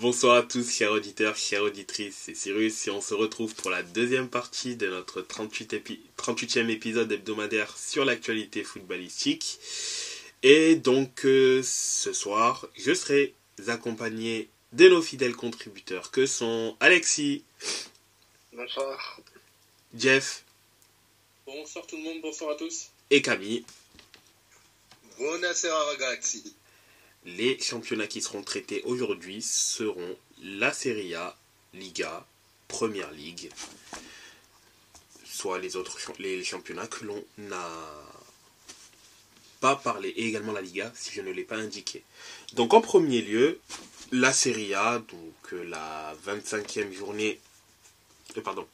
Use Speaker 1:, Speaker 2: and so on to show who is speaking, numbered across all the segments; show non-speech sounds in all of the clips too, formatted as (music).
Speaker 1: Bonsoir à tous, chers auditeurs, chères auditrices, c'est Cyrus et on se retrouve pour la deuxième partie de notre 38 e épisode hebdomadaire sur l'actualité footballistique. Et donc euh, ce soir, je serai accompagné de nos fidèles contributeurs que sont Alexis.
Speaker 2: Bonsoir.
Speaker 1: Jeff.
Speaker 3: Bonsoir tout le monde, bonsoir à tous.
Speaker 1: Et Camille.
Speaker 2: Buonasera ragazzi.
Speaker 1: Les championnats qui seront traités aujourd'hui seront la Serie A, Liga, Première Ligue, soit les autres championnats que l'on n'a pas parlé, et également la Liga, si je ne l'ai pas indiqué. Donc en premier lieu, la Serie A, donc euh, la 25e journée, euh, pardon,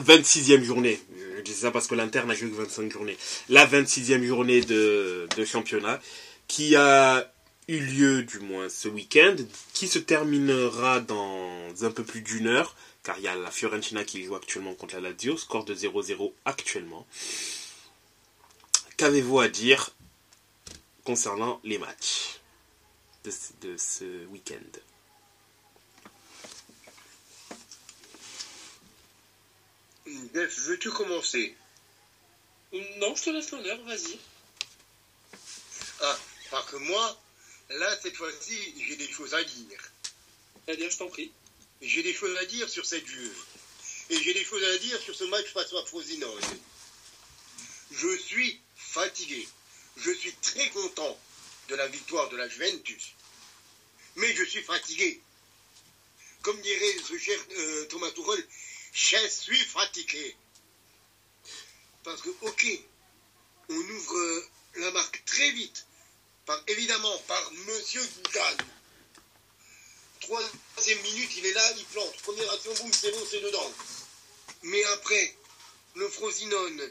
Speaker 1: 26e journée, je dis ça parce que l'Inter n'a joué que 25 journées, la 26e journée de championnat, qui a eu lieu du moins ce week-end, qui se terminera dans un peu plus d'une heure, car il y a la Fiorentina qui joue actuellement contre la Lazio, score de 0-0 actuellement. Qu'avez-vous à dire concernant les matchs de, de ce week-end?
Speaker 2: Veux-tu commencer?
Speaker 3: Non, je te laisse l'honneur, vas-y.
Speaker 2: Ah, parce que moi, Là, cette fois-ci, j'ai des choses à dire.
Speaker 3: Eh bien, je t'en prie.
Speaker 2: J'ai des choses à dire sur cette Juve. Et j'ai des choses à dire sur ce match face à Frosinone. Je suis fatigué. Je suis très content de la victoire de la Juventus. Mais je suis fatigué. Comme dirait ce cher euh, Thomas Tourelle, je suis fatigué. Parce que, ok, on ouvre la marque très vite évidemment par Monsieur Dougan. Troisième minute, il est là, il plante. Première action, boum, c'est bon, c'est dedans. Mais après, le Frosinone,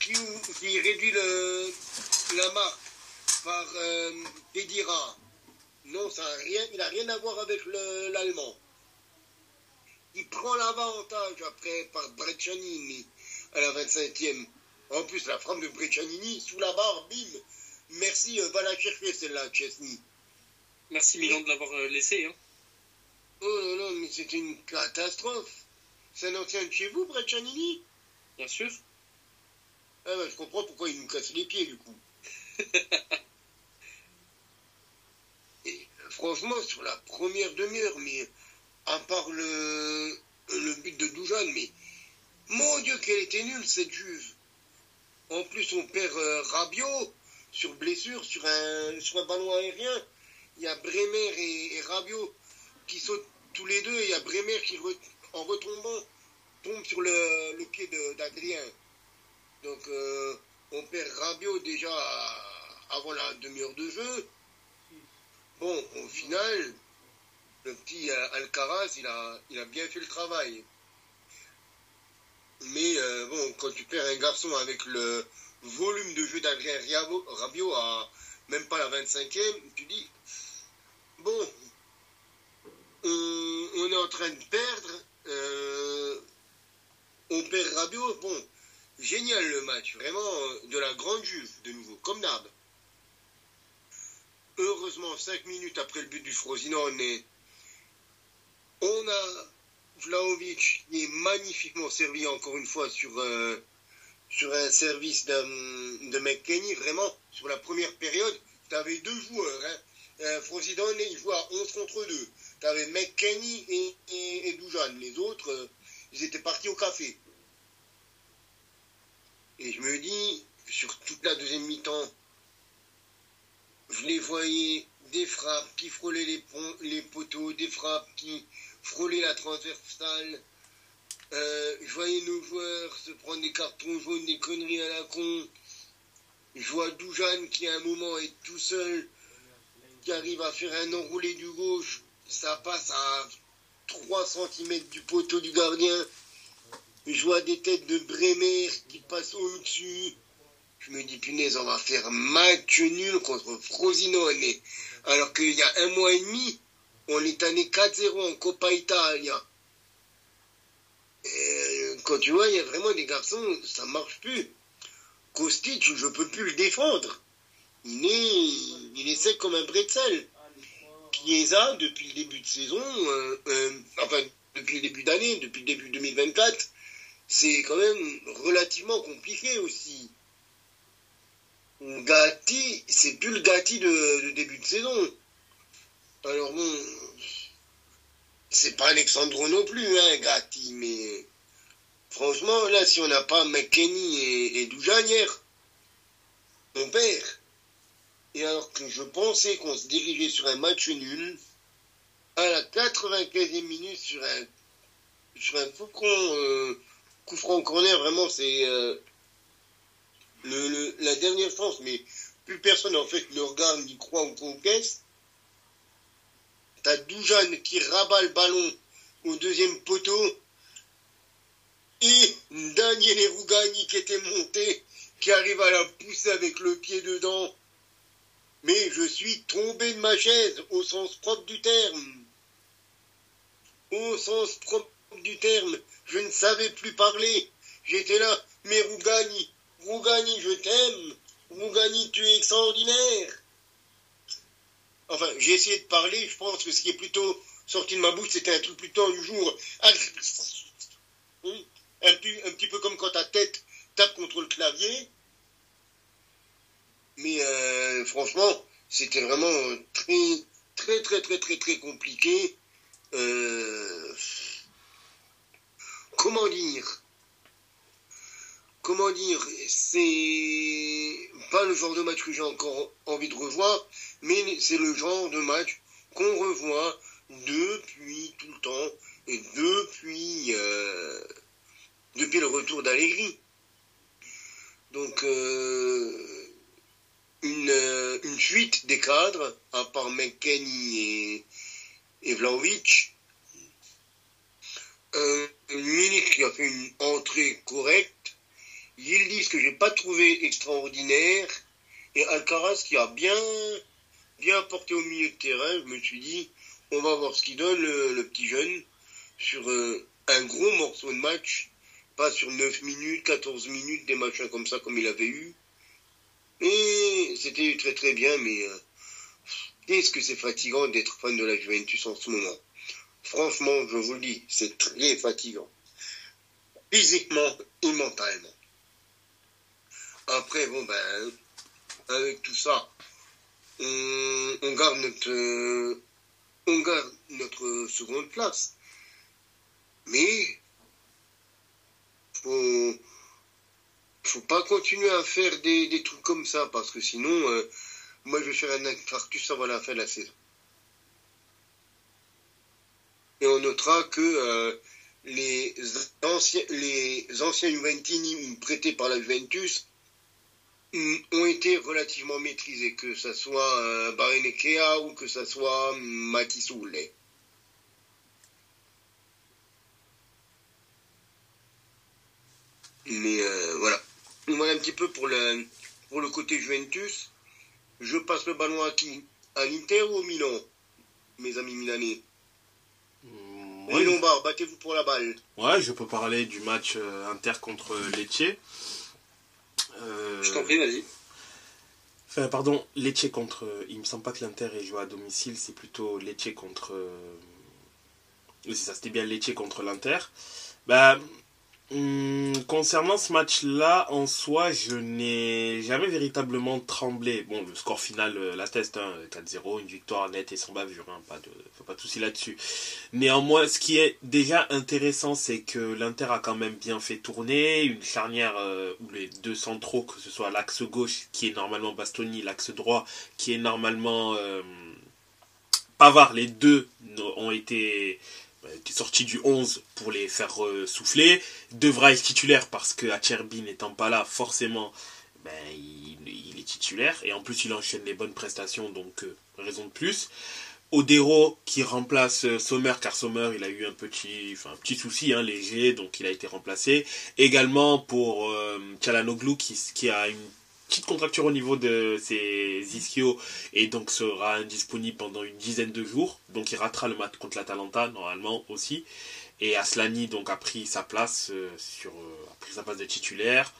Speaker 2: qui, réduit le, la marque par euh, non, ça a rien, il n'a rien à voir avec l'allemand. Il prend l'avantage après par Breccianini à la 25e. En plus, la frappe de Breccianini, sous la barre, bim, Merci, euh, va la chercher celle-là, Chesney.
Speaker 3: Merci Milan de l'avoir euh, laissé. Hein.
Speaker 2: Oh non, non, mais c'est une catastrophe. C'est un ancien de chez vous, Breccianini
Speaker 3: Bien sûr.
Speaker 2: Ah ben, je comprends pourquoi il nous casse les pieds, du coup. (laughs) Et franchement, sur la première demi-heure, mais à part le, le but de Doujan, mais mon Dieu, qu'elle était nulle, cette juve. En plus, on perd euh, Rabiot sur blessure, sur un, sur un ballon aérien. Il y a Bremer et, Rabiot qui sautent tous les deux et il y a Bremer qui, en retombant, tombe sur le, pied d'Adrien. Donc, euh, on perd Rabiot déjà avant la demi-heure de jeu. Bon, au final, le petit Alcaraz, il a, il a bien fait le travail. Mais euh, bon, quand tu perds un garçon avec le, volume de jeu d'Adrien Rabiot à même pas la 25e, tu dis, bon, on, est en train de perdre, euh, on perd Rabiot, bon, génial le match, vraiment de la grande juve de nouveau, comme d'hab. Heureusement, 5 minutes après le but du Frosinone, on a Vlaovic qui est magnifiquement servi encore une fois sur euh, sur un service de McKenny, vraiment, sur la première période, tu avais deux joueurs. Hein. Euh, Frosidone, il jouait à 11 contre 2. Tu avais McKenny et, et. Les autres, euh, ils étaient partis au café. Et je me dis, sur toute la deuxième mi-temps, je les voyais des frappes qui frôlaient les poteaux, des frappes qui frôlaient la transversale, euh, je voyais nos joueurs se prendre des cartons jaunes, des conneries à la con. Je vois Doujan qui à un moment est tout seul, qui arrive à faire un enroulé du gauche. Ça passe à 3 cm du poteau du gardien. Je vois des têtes de Bremer qui passent au-dessus. Je me dis, punaise, on va faire match nul contre Frosinone. Alors qu'il y a un mois et demi, on est allé 4-0 en Coppa Italia. Quand tu vois, il y a vraiment des garçons, ça marche plus. Kostic, je peux plus le défendre. Il est, il est sec comme un bretzel. Chiesa, depuis le début de saison, euh, euh, enfin depuis le début d'année, depuis le début 2024, c'est quand même relativement compliqué aussi. Gatti, c'est plus le Gatti de, de début de saison. Alors bon, c'est pas Alexandro non plus, hein, Gatti, mais franchement, là, si on n'a pas McKenny et, et Doujan hier, on perd. Et alors que je pensais qu'on se dirigeait sur un match nul, à la 95e minute, sur un, sur un coup, con, euh, coup franc corner, vraiment, c'est euh, le, le- la dernière chance, mais plus personne en fait ne regarde ni croit ou concaisse. T'as Doujan qui rabat le ballon au deuxième poteau et Daniel Rougani qui était monté, qui arrive à la pousser avec le pied dedans. Mais je suis tombé de ma chaise au sens propre du terme. Au sens propre du terme, je ne savais plus parler. J'étais là, mais Rougani, Rougani, je t'aime. Rougani, tu es extraordinaire. Enfin, j'ai essayé de parler, je pense que ce qui est plutôt sorti de ma bouche, c'était un truc plutôt du jour. Un, petit- un petit peu comme quand ta tête tape contre le clavier. Mais euh, franchement, c'était vraiment très, très, très, très, très, très compliqué. Euh, comment dire? Comment dire? C'est pas le genre de match que j'ai encore envie de revoir, mais c'est le genre de match qu'on revoit depuis tout le temps et depuis euh, depuis le retour d'Allegri. Donc euh, une, euh, une fuite des cadres, à part McKenny et, et Vlaovic. Euh, Munich qui a fait une entrée correcte. Yildiz que j'ai pas trouvé extraordinaire. Et Alcaraz qui a bien, bien porté au milieu de terrain. Je me suis dit, on va voir ce qu'il donne le, petit jeune sur euh, un gros morceau de match. Pas sur 9 minutes, 14 minutes, des machins comme ça comme il avait eu. Et c'était très très bien, mais euh, qu'est-ce que c'est fatigant d'être fan de la Juventus en ce moment? Franchement, je vous le dis, c'est très fatigant. Physiquement et mentalement. Après, bon ben, avec tout ça, on, on garde notre, euh, on garde notre seconde place. Mais, faut, faut pas continuer à faire des, des trucs comme ça parce que sinon, euh, moi je vais faire un infarctus avant la fin de la saison. Et on notera que euh, les anciens, les anciens Juventini prêtés par la Juventus ont été relativement maîtrisés, que ce soit euh, Barenekea ou que ce soit mm, Matissoule. Mais euh, voilà. Voilà un petit peu pour le, pour le côté Juventus. Je passe le ballon à qui? À l'Inter ou au Milan Mes amis milanais?
Speaker 1: Mm,
Speaker 2: Les
Speaker 1: Ouais,
Speaker 2: Lombards, battez-vous pour la balle.
Speaker 1: ouais, je peux parler du match euh, Inter contre Lecce. Euh,
Speaker 3: Je t'en prie, vas-y.
Speaker 1: Enfin, pardon, Lecce contre. Il me semble pas que l'Inter ait joué à domicile, c'est plutôt Lecce contre. euh, Oui, c'est ça, c'était bien Lecce contre l'Inter. Bah, hum, concernant ce match-là, en soi, je n'ai jamais véritablement tremblé. Bon, le score final euh, l'atteste, hein, 4-0, une victoire nette et sans bavure, hein, pas de, pas de souci là-dessus. Néanmoins, ce qui est déjà intéressant, c'est que l'Inter a quand même bien fait tourner, une charnière euh, où les deux centraux, que ce soit l'axe gauche qui est normalement Bastoni, l'axe droit qui est normalement euh, Pavard, les deux ont été, euh, été sortis du 11 pour les faire euh, souffler. Devra être titulaire parce que Acerbi n'étant pas là, forcément, ben, il, est titulaire. Et en plus, il enchaîne les bonnes prestations, donc euh, raison de plus. Odero qui remplace euh, Sommer car Sommer il a eu un petit, un souci hein, léger donc il a été remplacé. Également pour euh, qui, qui a une petite contracture au niveau de ses ischios et donc sera indisponible pendant une dizaine de jours. Donc il ratera le match contre l'Atalanta normalement aussi. Et Aslani donc a pris sa place euh, sur euh, sa place de titulaire.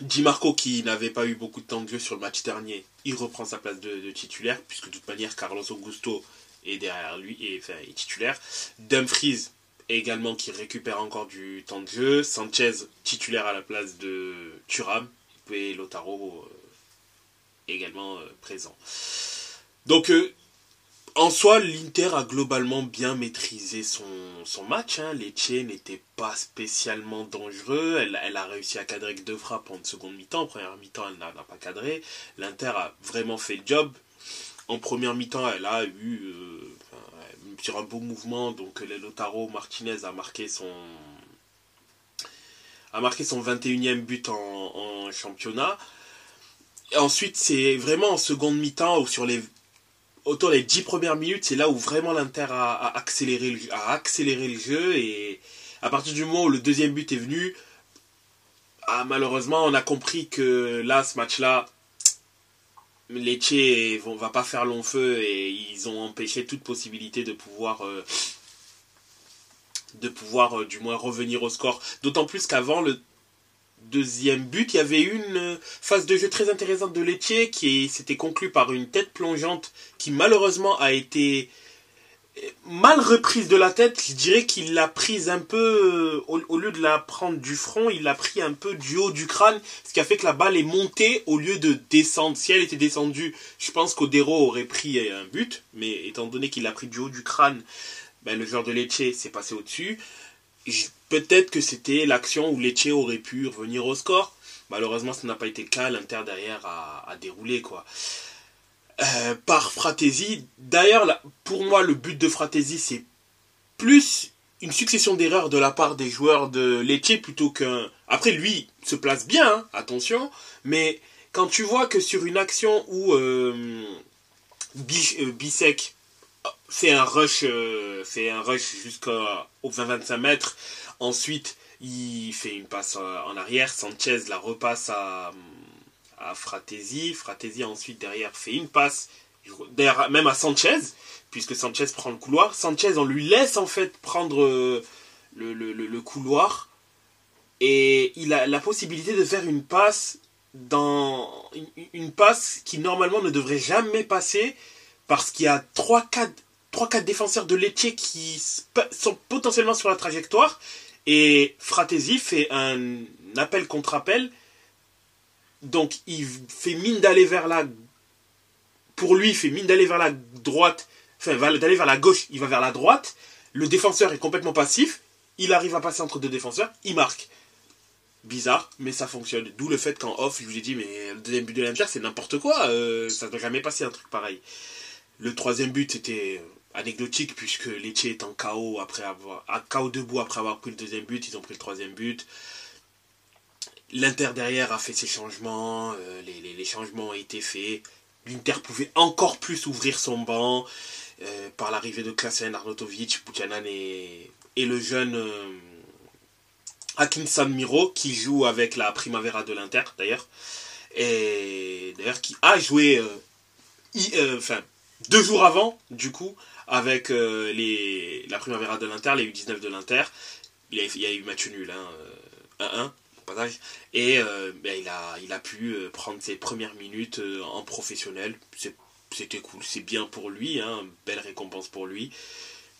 Speaker 1: Di Marco qui n'avait pas eu beaucoup de temps de jeu sur le match dernier il reprend sa place de, titulaire, puisque de toute manière, Carlos Augusto est derrière lui, et, enfin, est titulaire. Dumfries également qui récupère encore du temps de jeu. Sanchez titulaire à la place de Thuram. Lotaro euh, également euh, présent. Donc euh, en soi, l'Inter a globalement bien maîtrisé son, match. Hein. Lecce n'était pas spécialement dangereux. Elle, a réussi à cadrer que deux frappes en seconde mi-temps. Première mi-temps, elle n'a pas cadré. L'Inter a vraiment fait le job. En première mi-temps, elle a eu un beau mouvement. Donc, Lotaro Martinez a marqué son a marqué son 21e but en, championnat. Et ensuite, c'est vraiment en seconde mi-temps ou sur les autour des 10 premières minutes, c'est là où vraiment l'Inter a, accéléré le, a accéléré le jeu. Et à partir du moment où le deuxième but est venu, ah, malheureusement, on a compris que là, ce match-là, Lecce ne va pas faire long feu et ils ont empêché toute possibilité de pouvoir, euh, de pouvoir euh, du moins revenir au score. D'autant plus qu'avant le deuxième but, il y avait une phase de jeu très intéressante de Lecce qui s'était conclue par une tête plongeante qui malheureusement a été mal reprise de la tête. Je dirais qu'il l'a prise un peu, au, lieu de la prendre du front, il l'a pris un peu du haut du crâne, ce qui a fait que la balle est montée au lieu de descendre. Si elle était descendue, je pense qu'Odero aurait pris un but, mais étant donné qu'il l'a pris du haut du crâne, ben, le joueur de Lecce s'est passé au-dessus peut-être que c'était l'action où Lecce aurait pu revenir au score. Malheureusement, ça n'a pas été le cas. L'Inter derrière a, déroulé quoi. Euh, par Fratesi. D'ailleurs, pour moi, le but de Fratesi, c'est plus une succession d'erreurs de la part des joueurs de Lecce plutôt qu'un. Après, lui se place bien, hein, attention, mais quand tu vois que sur une action où euh, euh Bisek fait un rush, euh, rush jusqu'au 20-25 mètres. Ensuite, il fait une passe en arrière. Sanchez la repasse à, à Fratesi. Fratesi ensuite derrière fait une passe, même à Sanchez, puisque Sanchez prend le couloir. Sanchez, on lui laisse en fait prendre euh, le, le, le couloir. Et il a la possibilité de faire une passe dans une passe qui normalement ne devrait jamais passer parce qu'il y a 3-4 3-4 défenseurs de Lecce qui sont potentiellement sur la trajectoire. Et Fratesi fait un appel contre appel. Donc il fait mine d'aller vers la... Pour lui, il fait mine d'aller vers la droite. Enfin, d'aller vers la gauche, il va vers la droite. Le défenseur est complètement passif. Il arrive à passer entre deux défenseurs. Il marque. Bizarre, mais ça fonctionne. D'où le fait qu'en off, je vous ai dit, mais le deuxième but de l'Inter, c'est n'importe quoi. Euh, ça ne doit jamais passer un truc pareil. Le troisième but, c'était anecdotique puisque Lecce est en KO après avoir à KO debout après avoir pris le deuxième but, ils ont pris le troisième but. L'Inter derrière a fait ses changements, euh, les, changements ont été faits. L'Inter pouvait encore plus ouvrir son banc euh, par l'arrivée de Klasen, Arnautovic, Buchanan et, et le jeune euh, Miro qui joue avec la Primavera de l'Inter d'ailleurs. Et d'ailleurs qui a joué enfin, deux jours avant, du coup, avec euh, les, la Primavera de l'Inter, les U19 de l'Inter. Il, y a eu match nul, hein, 1-1 euh. Et euh, ben, il, a, il a pu prendre ses premières minutes en professionnel. C'était cool, c'est bien pour lui, hein, belle récompense pour lui.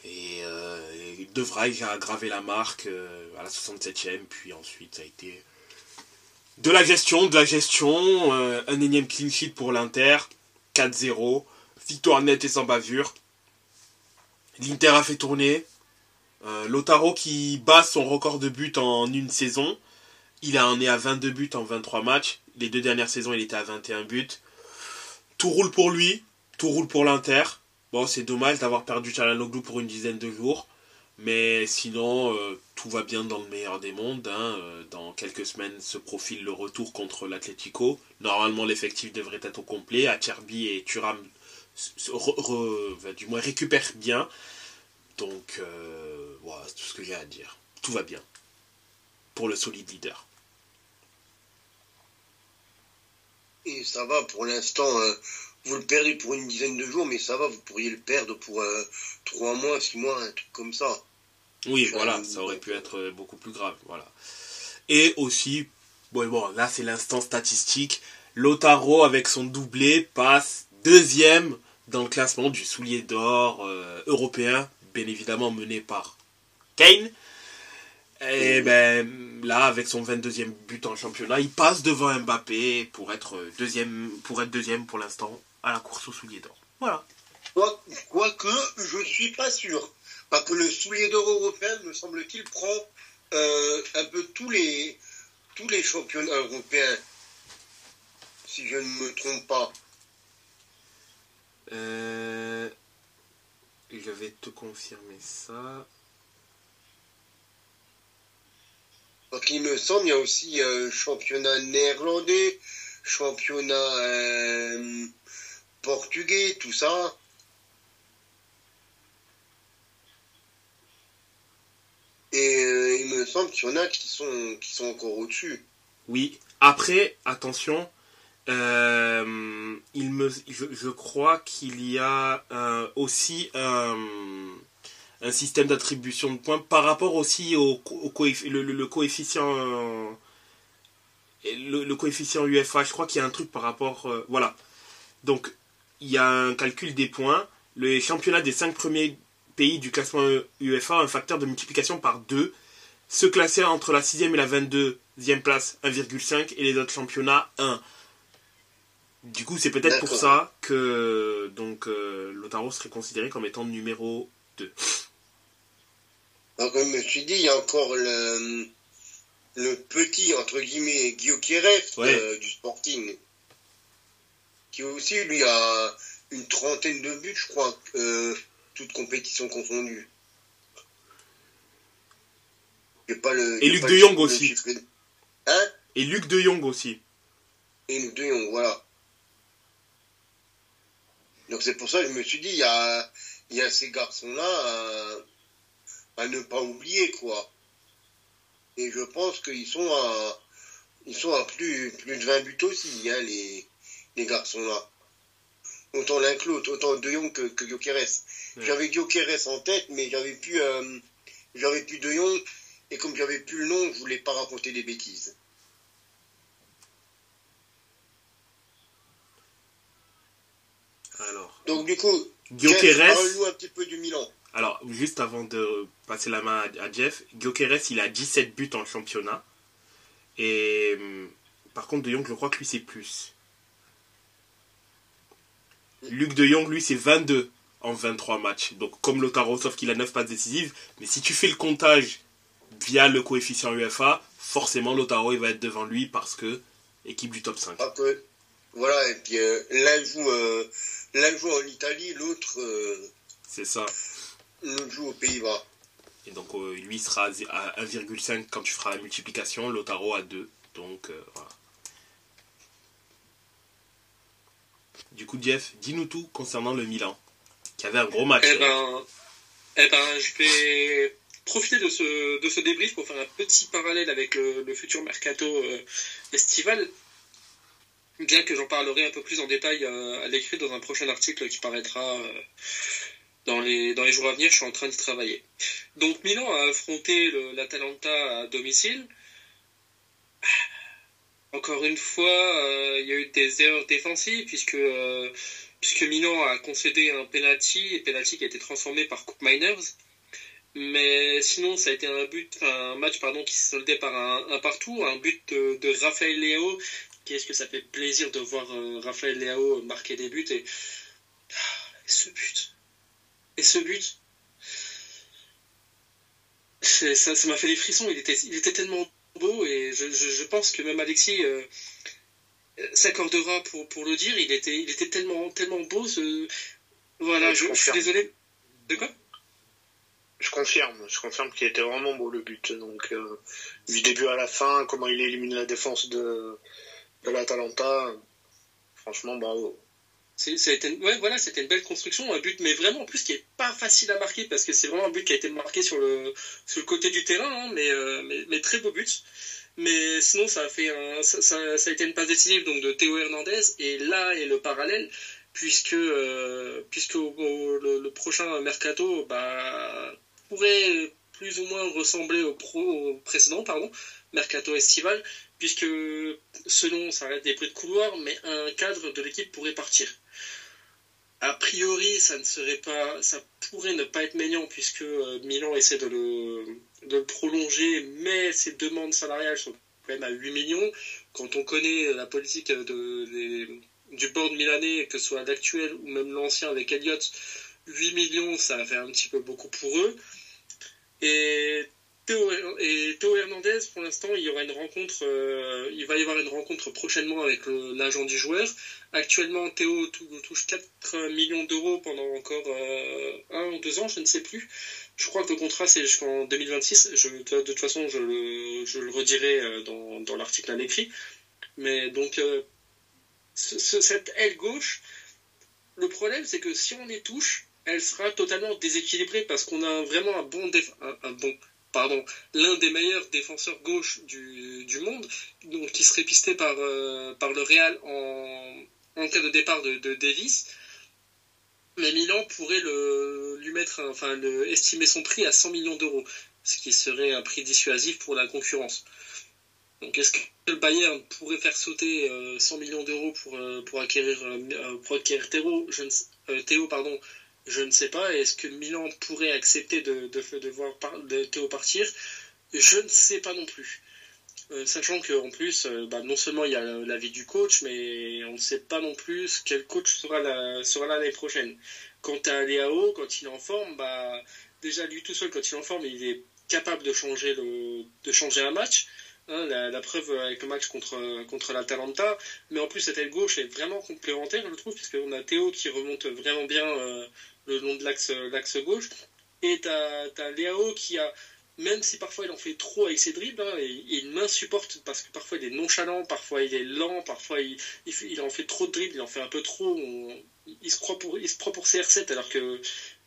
Speaker 1: Et il devra aggraver la marque à la 67e, puis ensuite ça a été de la gestion, de la gestion, un énième clean sheet pour l'Inter, 4-0, victoire nette et sans bavure. L'Inter a fait tourner. Euh, Lotaro qui bat son record de buts en une saison. Il en est à 22 buts en 23 matchs. Les deux dernières saisons, il était à 21 buts. Tout roule pour lui. Tout roule pour l'Inter. Bon, c'est dommage d'avoir perdu Chalanoglu pour une dizaine de jours. Mais sinon, euh, tout va bien dans le meilleur des mondes. Hein. Euh, dans quelques semaines se profile le retour contre l'Atlético. Normalement, l'effectif devrait être au complet. Acerbi et Thuram du moins récupère bien. Donc euh, voilà, c'est tout ce que j'ai à dire. Tout va bien pour le solide leader.
Speaker 2: Et ça va pour l'instant. Euh, vous le perdez pour une dizaine de jours, mais ça va, vous pourriez le perdre pour euh, trois mois, six mois, un truc comme ça.
Speaker 1: Oui, voilà, ça aurait pu être beaucoup plus grave. Voilà. Et aussi, bon, bon là c'est l'instant statistique. Lotaro, avec son doublé, passe deuxième dans le classement du soulier d'or euh, européen, bien évidemment mené par Kane. Et ben là, avec son 22e but en championnat, il passe devant Mbappé pour être deuxième, pour être deuxième pour l'instant à la course au soulier d'or. Voilà.
Speaker 2: Quoique, je ne suis pas sûr. Parce que le soulier d'or européen, me semble-t-il, prend euh, un peu tous les, tous les championnats européens. Si je ne me trompe pas.
Speaker 1: Euh, je vais te confirmer ça.
Speaker 2: Donc il me semble, il y a aussi euh, championnat néerlandais, championnat euh, portugais, tout ça. Et euh, il me semble qu'il y en a qui sont, qui sont encore au-dessus.
Speaker 1: Oui. Après, attention, euh, il me, je, crois qu'il y a aussi un, un système d'attribution de points par rapport aussi au, le, coefficient euh, le, coefficient UFA. Je crois qu'il y a un truc par rapport. euh, voilà. Donc, il y a un calcul des points. Le championnat des 5 premiers pays du classement UEFA a un facteur de multiplication par 2. Ceux classés entre la 6e et la 22e place, 1,5. Et les autres championnats, 1. Du coup, c'est peut-être pour ça que donc euh, Lotaro serait considéré comme étant numéro 2.
Speaker 2: Donc je me suis dit, il y a encore le, le petit, entre guillemets, Guillaume
Speaker 1: Ouais.
Speaker 2: euh, du Sporting. Qui aussi, lui, a une trentaine de buts, je crois, euh, toutes compétitions confondues. Pas le,
Speaker 1: Et Luc
Speaker 2: pas
Speaker 1: de Jong aussi.
Speaker 2: Hein?
Speaker 1: Et Luc de Jong aussi.
Speaker 2: Et Luc de Jong, voilà. Donc c'est pour ça que je me suis dit, il y a, il y a ces garçons-là à, à ne pas oublier, quoi. Et je pense qu'ils sont à, ils sont à plus, plus de 20 buts aussi, hein, les, les garçons-là. Autant l'un que l'autre, autant De Jong que, que. J'avais Gyökeres en tête, mais j'avais plus, euh, j'avais plus De Jong, et comme j'avais plus le nom, je voulais pas raconter des bêtises.
Speaker 1: Alors,
Speaker 2: Donc du coup, Jeff,
Speaker 1: Gyökeres,
Speaker 2: parle-nous un petit peu du Milan.
Speaker 1: alors juste avant de passer la main à, Jeff, Gyökeres il a 17 buts en championnat. Et hum, par contre, De Jong, je crois que lui c'est plus. Luc De Jong, lui c'est 22 en 23 matchs. Donc comme Lotaro, sauf qu'il a 9 passes décisives. Mais si tu fais le comptage via le coefficient UEFA, forcément Lotaro il va être devant lui parce que équipe du top 5.
Speaker 2: Ah, que- voilà, et puis euh, l'un joue, euh, l'un joue en Italie, l'autre euh,
Speaker 1: C'est ça.
Speaker 2: l'autre joue aux Pays-Bas.
Speaker 1: Et donc euh, lui sera à 1,5 quand tu feras la multiplication, Lotaro à 2. Donc euh, voilà. Du coup Jeff, dis-nous tout concernant le Milan, qui avait un gros match.
Speaker 3: Eh ben, eh ben, je vais profiter de ce, de ce débrief pour faire un petit parallèle avec le, le futur mercato euh, estival. Bien que j'en parlerai un peu plus en détail euh, à l'écrit dans un prochain article qui paraîtra euh, dans, les, dans les jours à venir, je suis en train d'y travailler. Donc Milan a affronté l'Atalanta à domicile. Encore une fois, euh, il y a eu des erreurs défensives puisque puisque Milan a concédé un penalty, et penalty qui a été transformé par Coupe Miners. Mais sinon, ça a été un match pardon, qui s'est soldé par un, un partout, un but de, de Raphaël Léo. Qu'est-ce que ça fait plaisir de voir euh, Raphaël Léo marquer des buts et, Ah, et ce but? Et ce but? Ça ça m'a fait des frissons, il était, il était tellement beau et je, je, je pense que même Alexis euh, s'accordera pour, pour le dire. Il était, il était tellement, tellement beau. Ce... Voilà,
Speaker 4: je
Speaker 3: suis désolé. De quoi?
Speaker 4: Je confirme, je confirme qu'il était vraiment beau le but. Donc euh, du début à la fin, comment il élimine la défense de, de l'Atalanta, franchement bravo.
Speaker 3: A été, ouais, voilà, c'était une belle construction, un but, mais vraiment en plus qui est pas facile à marquer parce que c'est vraiment un but qui a été marqué sur le, sur le côté du terrain, hein, mais, euh, mais, très beau but. Mais sinon, ça a fait un, ça, ça- a été une passe décisive donc de Théo Hernandez et là est le parallèle puisque euh, puisque le prochain mercato bah, pourrait plus ou moins ressembler au, pro, au précédent pardon mercato estival puisque selon, ça reste des bruits de couloir, mais un cadre de l'équipe pourrait partir. A priori, ça ne serait pas, ça pourrait ne pas être Maignan puisque euh, Milan essaie de le, de prolonger, mais ses demandes salariales sont quand même à 8 millions. Quand on connaît la politique de, du board milanais, que ce soit l'actuel ou même l'ancien avec Elliott, 8 millions, ça fait un petit peu beaucoup pour eux. Et Théo Hernandez, pour l'instant, il y aura une rencontre, euh, il va y avoir une rencontre prochainement avec l'agent du joueur. Actuellement, Théo touche 4 millions d'euros pendant encore euh, un ou deux ans, je ne sais plus. Je crois que le contrat c'est jusqu'en 2026. Je, de toute façon, je le, redirai euh, dans, l'article à l'écrit. Mais donc, cette aile gauche, le problème c'est que si on les touche, elle sera totalement déséquilibrée parce qu'on a vraiment un bon, un bon pardon, l'un des meilleurs défenseurs gauche du, monde, donc qui serait pisté par, euh, le Real en, cas de départ de, Davis. Mais Milan pourrait lui mettre, enfin, le, estimer son prix à 100 millions d'euros, ce qui serait un prix dissuasif pour la concurrence. Donc est-ce que le Bayern pourrait faire sauter 100 euh, millions d'euros pour, euh, acquérir, pour Théo pardon, je ne sais pas. Est-ce que Milan pourrait accepter de, de, voir de Théo partir? Je ne sais pas non plus. Euh, sachant qu'en plus, euh, bah, non seulement il y a l'avis du coach, mais on ne sait pas non plus quel coach sera là sera l'année prochaine. Quant à Léao, quand il est en forme, bah, déjà lui tout seul, quand il est en forme, il est capable de changer, le, de changer un match. Hein, la, preuve avec le match contre, contre l'Atalanta. Mais en plus, cette aile gauche est vraiment complémentaire, je trouve, puisqu'on a Théo qui remonte vraiment bien euh, le long de l'axe gauche. Et tu as, Léao qui a, même si parfois il en fait trop avec ses dribbles, hein, il m'insupporte parce que parfois il est nonchalant, parfois il est lent, parfois il, il, en fait trop de dribbles, il en fait un peu trop. il, se croit pour, il se prend pour CR7 alors que,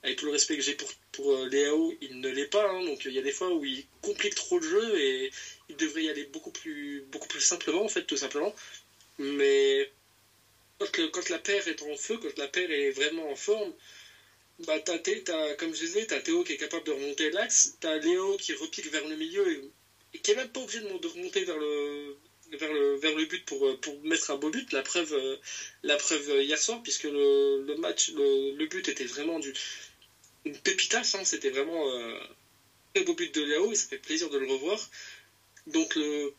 Speaker 3: avec tout le respect que j'ai pour, pour euh, Léao, il ne l'est pas. Hein. donc il y a des fois où il complique trop le jeu et il devrait y aller beaucoup plus, beaucoup plus simplement, en fait, tout simplement. Mais quand, la paire est en feu, quand la paire est vraiment en forme, bah, as, comme je disais, tu as Théo qui est capable de remonter l'axe, tu as Léo qui repique vers le milieu et, qui n'est même pas obligé de, remonter vers le, vers le, vers le but pour, pour mettre un beau but. La preuve, la preuve hier soir, puisque le match, le, but était vraiment du, une pépitas, hein, c'était vraiment euh, un très beau but de Léo et ça fait plaisir de le revoir. Donc le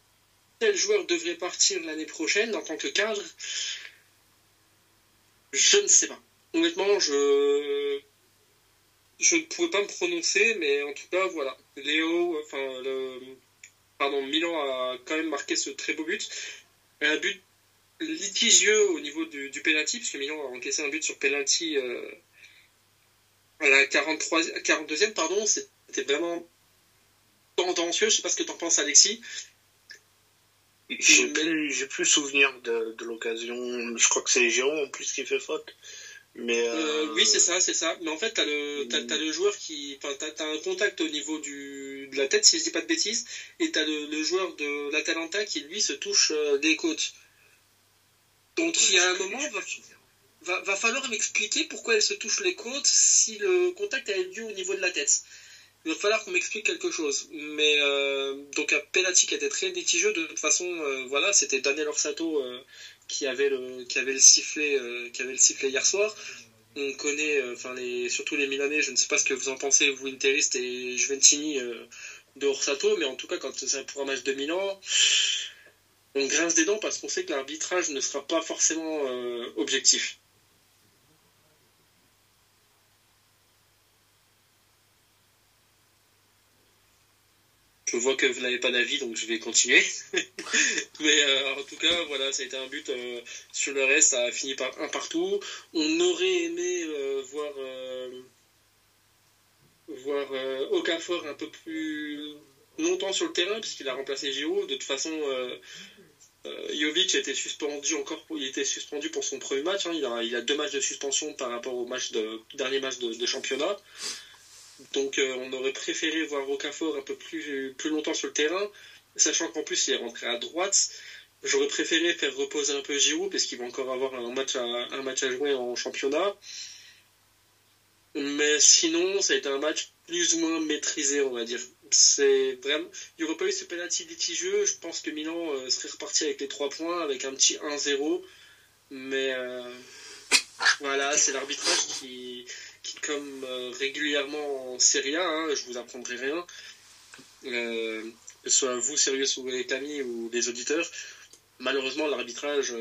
Speaker 3: tel joueur devrait partir l'année prochaine en tant que cadre. Je ne sais pas honnêtement, je ne pouvais pas me prononcer, mais en tout cas, voilà. Léo, enfin, le, pardon, Milan a quand même marqué ce très beau but. Un but litigieux au niveau du, du penalty, puisque Milan a encaissé un but sur penalty euh, à la 43, 42e, pardon. C'était vraiment tendancieux. Je sais pas ce que tu en penses, Alexis.
Speaker 4: J'ai plus, plus souvenir de, de l'occasion. Je crois que c'est Jérôme en plus qui fait faute. Mais
Speaker 3: euh, oui, c'est ça, c'est ça. Mais en fait, t'as le, as, le joueur qui, enfin, t'as, as un contact au niveau du, de la tête, si je dis pas de bêtises, et t'as le, le joueur de l'Atalanta qui lui se touche euh, des côtes. Donc il y a un moment, va, falloir m'expliquer pourquoi elle se touche les côtes si le contact a lieu au niveau de la tête. Il va falloir qu'on m'explique quelque chose. Mais euh, donc un penalty qui était très litigieux. De toute façon, euh, voilà, c'était Daniel Orsato euh, qui avait le qui avait le sifflet qui avait le sifflet hier soir. On connaît, enfin les surtout les Milanais. Je ne sais pas ce que vous en pensez, vous Interist et Juventini de Orsato, mais en tout cas quand c'est pour un match de Milan, on grince des dents parce qu'on sait que l'arbitrage ne sera pas forcément objectif. Je vois que vous n'avez pas d'avis, donc je vais continuer. (laughs) Mais euh, en tout cas, voilà, ça a été un but. Euh, sur le reste, ça a fini par un partout. On aurait aimé euh, voir, voir Okafor un peu plus longtemps sur le terrain, puisqu'il a remplacé Giroud. De toute façon, Jovic a été suspendu encore pour, il était suspendu pour son premier match. Hein. Il, a, deux matchs de suspension par rapport au match de, dernier match de championnat. Donc euh, on aurait préféré voir Rocafort un peu plus, longtemps sur le terrain, sachant qu'en plus il est rentré à droite. J'aurais préféré faire reposer un peu Giroud parce qu'il va encore avoir un match à, match à jouer en championnat. Mais sinon, ça a été un match plus ou moins maîtrisé, on va dire. C'est vraiment. Il n'y aurait pas eu ce penalty litigieux. Je pense que Milan euh, serait reparti avec les 3 points, avec un petit 1-0. Mais euh, voilà, c'est l'arbitrage qui, qui, comme euh, régulièrement en Serie A, hein, je vous apprendrai rien, que ce soit vous, sérieux ou les amis ou les auditeurs, malheureusement, l'arbitrage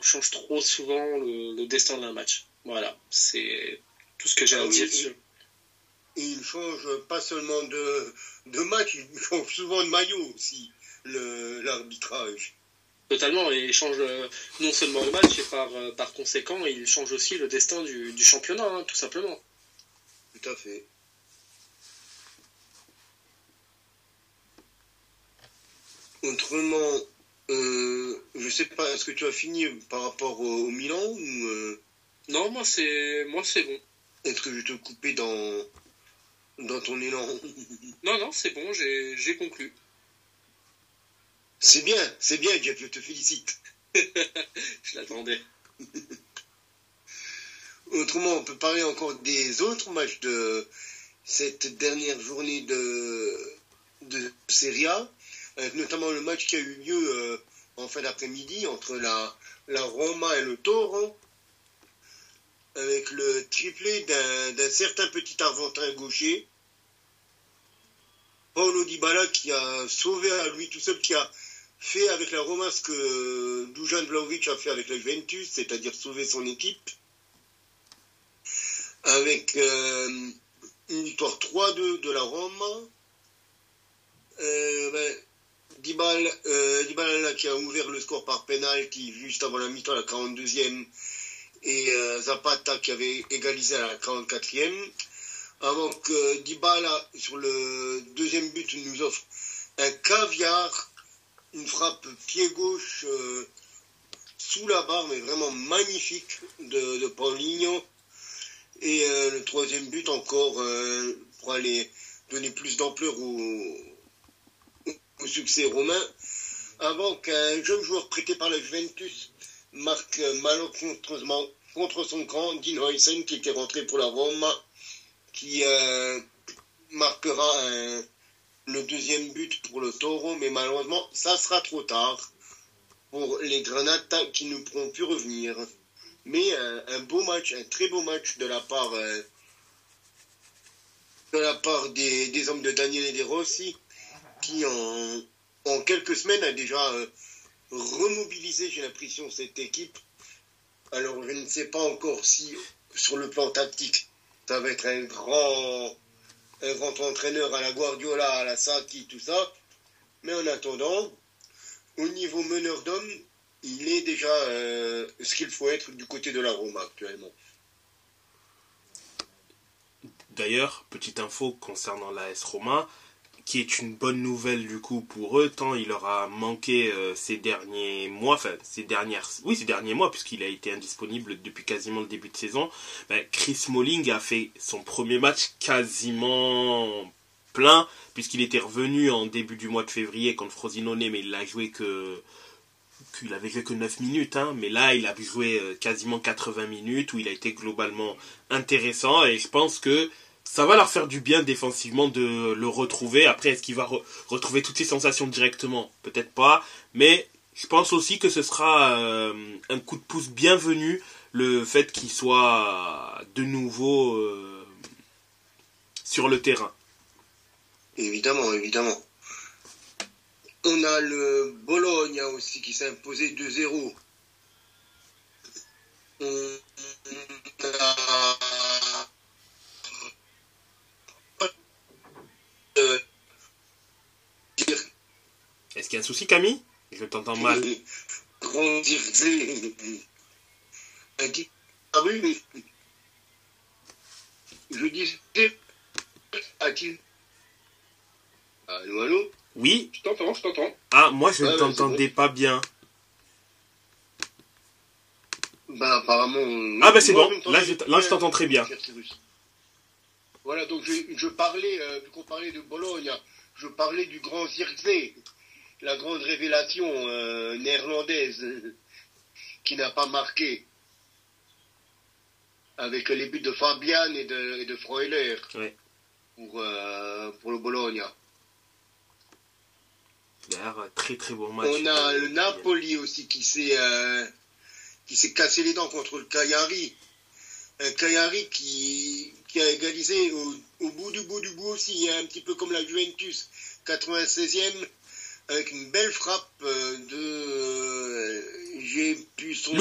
Speaker 3: change trop souvent le, destin d'un match. Voilà, c'est tout ce que j'ai à ah dire
Speaker 2: sur il change pas seulement de, de match, il (laughs) change souvent de maillot aussi, l'arbitrage.
Speaker 3: Totalement, et il change euh, non seulement le match, et par, euh, par conséquent, il change aussi le destin du, championnat, hein, tout simplement.
Speaker 2: Tout à fait. Autrement, euh, je sais pas, est-ce que tu as fini par rapport au, Milan ou euh?
Speaker 3: Non, moi c'est moi c'est bon.
Speaker 2: Est-ce que je te coupais dans dans ton élan?
Speaker 3: Non, non, c'est bon, j'ai conclu.
Speaker 2: C'est bien, c'est bien, Jeff, je te félicite. (laughs)
Speaker 3: je l'attendais. (laughs)
Speaker 2: Autrement, on peut parler encore des autres matchs de cette dernière journée de, Serie A, notamment le match qui a eu lieu euh, en fin d'après-midi entre la, la Roma et le Toro, avec le triplé d'un certain petit Argentin gaucher, Paulo Dybala qui a sauvé à lui tout seul, qui a fait avec la Roma ce que Dujan Vlaovic a fait avec la Juventus, c'est-à-dire sauver son équipe, avec euh, une victoire 3-2 de la Roma. Euh, ben, euh, qui a ouvert le score par penalty juste avant la mi-temps, la 42e, et euh, Zapata qui avait égalisé à la 44e avant que Dybala, sur le deuxième but, nous offre un caviar, une frappe pied gauche euh, sous la barre, mais vraiment magnifique de, de. Et euh, le troisième but encore euh, pour aller donner plus d'ampleur au, succès romain. Avant qu'un jeune joueur prêté par la Juventus marque malencontreusement contre son camp, Dean qui était rentré pour la Roma qui marquera le deuxième but pour le Taureau, mais malheureusement, ça sera trop tard pour les Granata qui ne pourront plus revenir. Mais un, beau match, un très beau match de la part, euh, de la part des, hommes de Daniel et des Rossi, qui en, en quelques semaines a déjà euh, remobilisé, j'ai l'impression, cette équipe. Alors je ne sais pas encore si sur le plan tactique ça va être un grand, un grand entraîneur à la Guardiola, à la Saki, tout ça. Mais en attendant, au niveau meneur d'hommes, il est déjà euh, ce qu'il faut être du côté de la Roma actuellement.
Speaker 1: D'ailleurs, petite info concernant l'AS Roma, qui est une bonne nouvelle du coup pour eux, tant il leur a manqué euh, ces derniers mois, enfin ces dernières, oui ces derniers mois puisqu'il a été indisponible depuis quasiment le début de saison. Ben, Chris Smalling a fait son premier match quasiment plein puisqu'il était revenu en début du mois de février contre Frosinone, mais il a joué que qu'il avait joué que 9 minutes, hein, mais là il a joué euh, quasiment 80 minutes où il a été globalement intéressant et je pense que ça va leur faire du bien défensivement de le retrouver. Après, est-ce qu'il va retrouver toutes ses sensations directement? Peut-être pas. Mais je pense aussi que ce sera euh, un coup de pouce bienvenu le fait qu'il soit de nouveau euh, sur le terrain.
Speaker 2: Évidemment, évidemment. On a le Bologna aussi qui s'est imposé 2-0. On a
Speaker 1: Est-ce qu'il y a un souci, Camille Je t'entends mal.
Speaker 2: Grandir. Ah oui, je disais. Allô, allô?
Speaker 1: Oui.
Speaker 3: Je t'entends, je t'entends.
Speaker 1: Ah, moi, je ne t'entendais pas bien.
Speaker 2: Ben, apparemment.
Speaker 1: Ah, ben c'est bon. Là, je, là, je t'entends très bien.
Speaker 2: Voilà, donc je, je parlais, euh, vu qu'on parlait de Bologne, je parlais du grand Zirkzee la grande révélation euh, néerlandaise (laughs) qui n'a pas marqué. avec les buts de Fabian et de, et de Freuler
Speaker 1: Ouais.
Speaker 2: pour, euh, pour le Bologna.
Speaker 1: D'ailleurs, très très bon match.
Speaker 2: On a le Napoli aussi qui s'est euh, qui s'est cassé les dents contre le Cagliari. Un Cagliari qui, qui a égalisé au, au bout du bout du bout aussi, hein, un petit peu comme la Juventus, 96e, avec une belle frappe euh, de... euh, J'ai pu son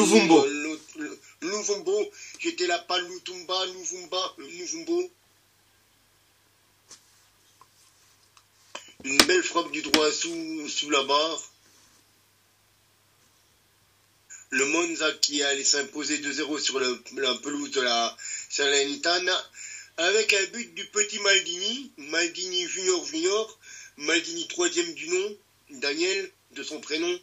Speaker 2: euh, le- Louvumbo. J'étais là, pas Lutumba, Louvumba, Louvumbo. Une belle frappe du droit sous, sous la barre. Le Monza qui allait s'imposer 2-0 sur la pelouse de la Salernitana avec un but du petit Maldini, Maldini Junior Junior, Maldini troisième du nom, Daniel de son prénom.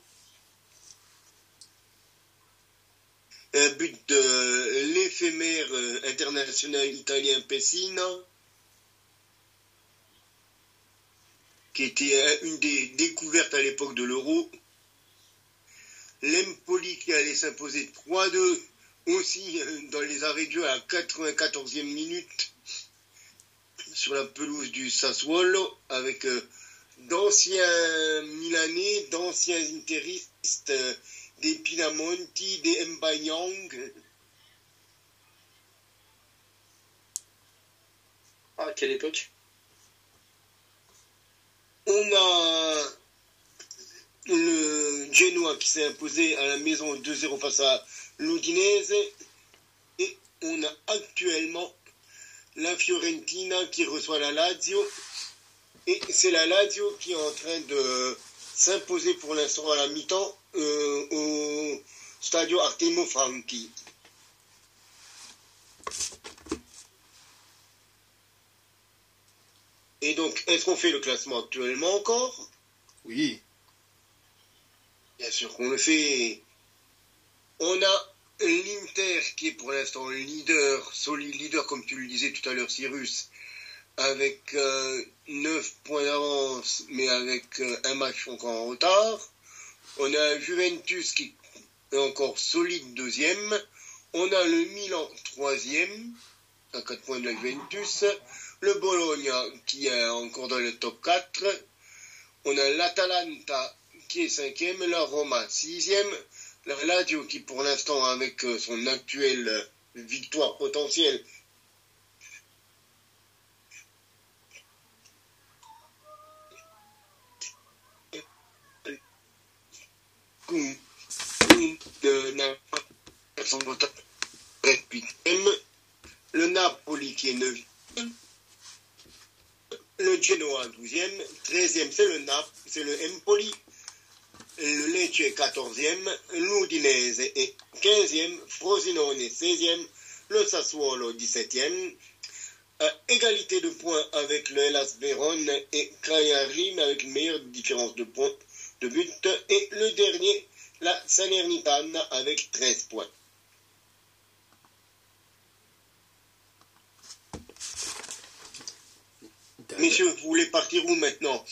Speaker 2: Un but de l'éphémère euh, international italien Pessina, qui était euh, une des découvertes à l'époque de l'euro. L'Empoli qui allait s'imposer 3-2 aussi euh, dans les arrêts de jeu à la 94e minute sur la pelouse du Sassuolo avec euh, d'anciens Milanais, d'anciens interistes, euh, des Pinamonti, des Mbayang.
Speaker 3: Ah, quelle époque?
Speaker 2: On a le Genoa qui s'est imposé à la maison 2-0 face à l'Udinese. Et on a actuellement la Fiorentina qui reçoit la Lazio. Et c'est la Lazio qui est en train de s'imposer pour l'instant à la mi-temps euh, au Stadio Artemo Franchi. Et donc, est-ce qu'on fait le classement actuellement encore?
Speaker 1: Oui.
Speaker 2: Bien sûr qu'on le fait. On a l'Inter qui est pour l'instant leader, solide leader comme tu le disais tout à l'heure Cyrus, avec euh, 9 points d'avance mais avec euh, un match encore en retard. On a Juventus qui est encore solide deuxième. On a le Milan troisième à 4 points de la Juventus. Le Bologna qui est encore dans le top 4. On a l'Atalanta qui est cinquième, la Roma sixième, la Lazio qui pour l'instant avec euh, son actuelle euh, victoire potentielle le Napoli qui est neuvième, le Genoa 12e, 13e c'est le Nap, c'est le Empoli, le Lecce est 14e, l'Udinese est 15e, Frosinone est 16e, le Sassuolo 17e, à égalité de points avec le Hellas Vérone et Cagliari, avec une meilleure différence de points de but, et le dernier, la Salernitana avec 13 points. Messieurs, vous voulez partir où maintenant?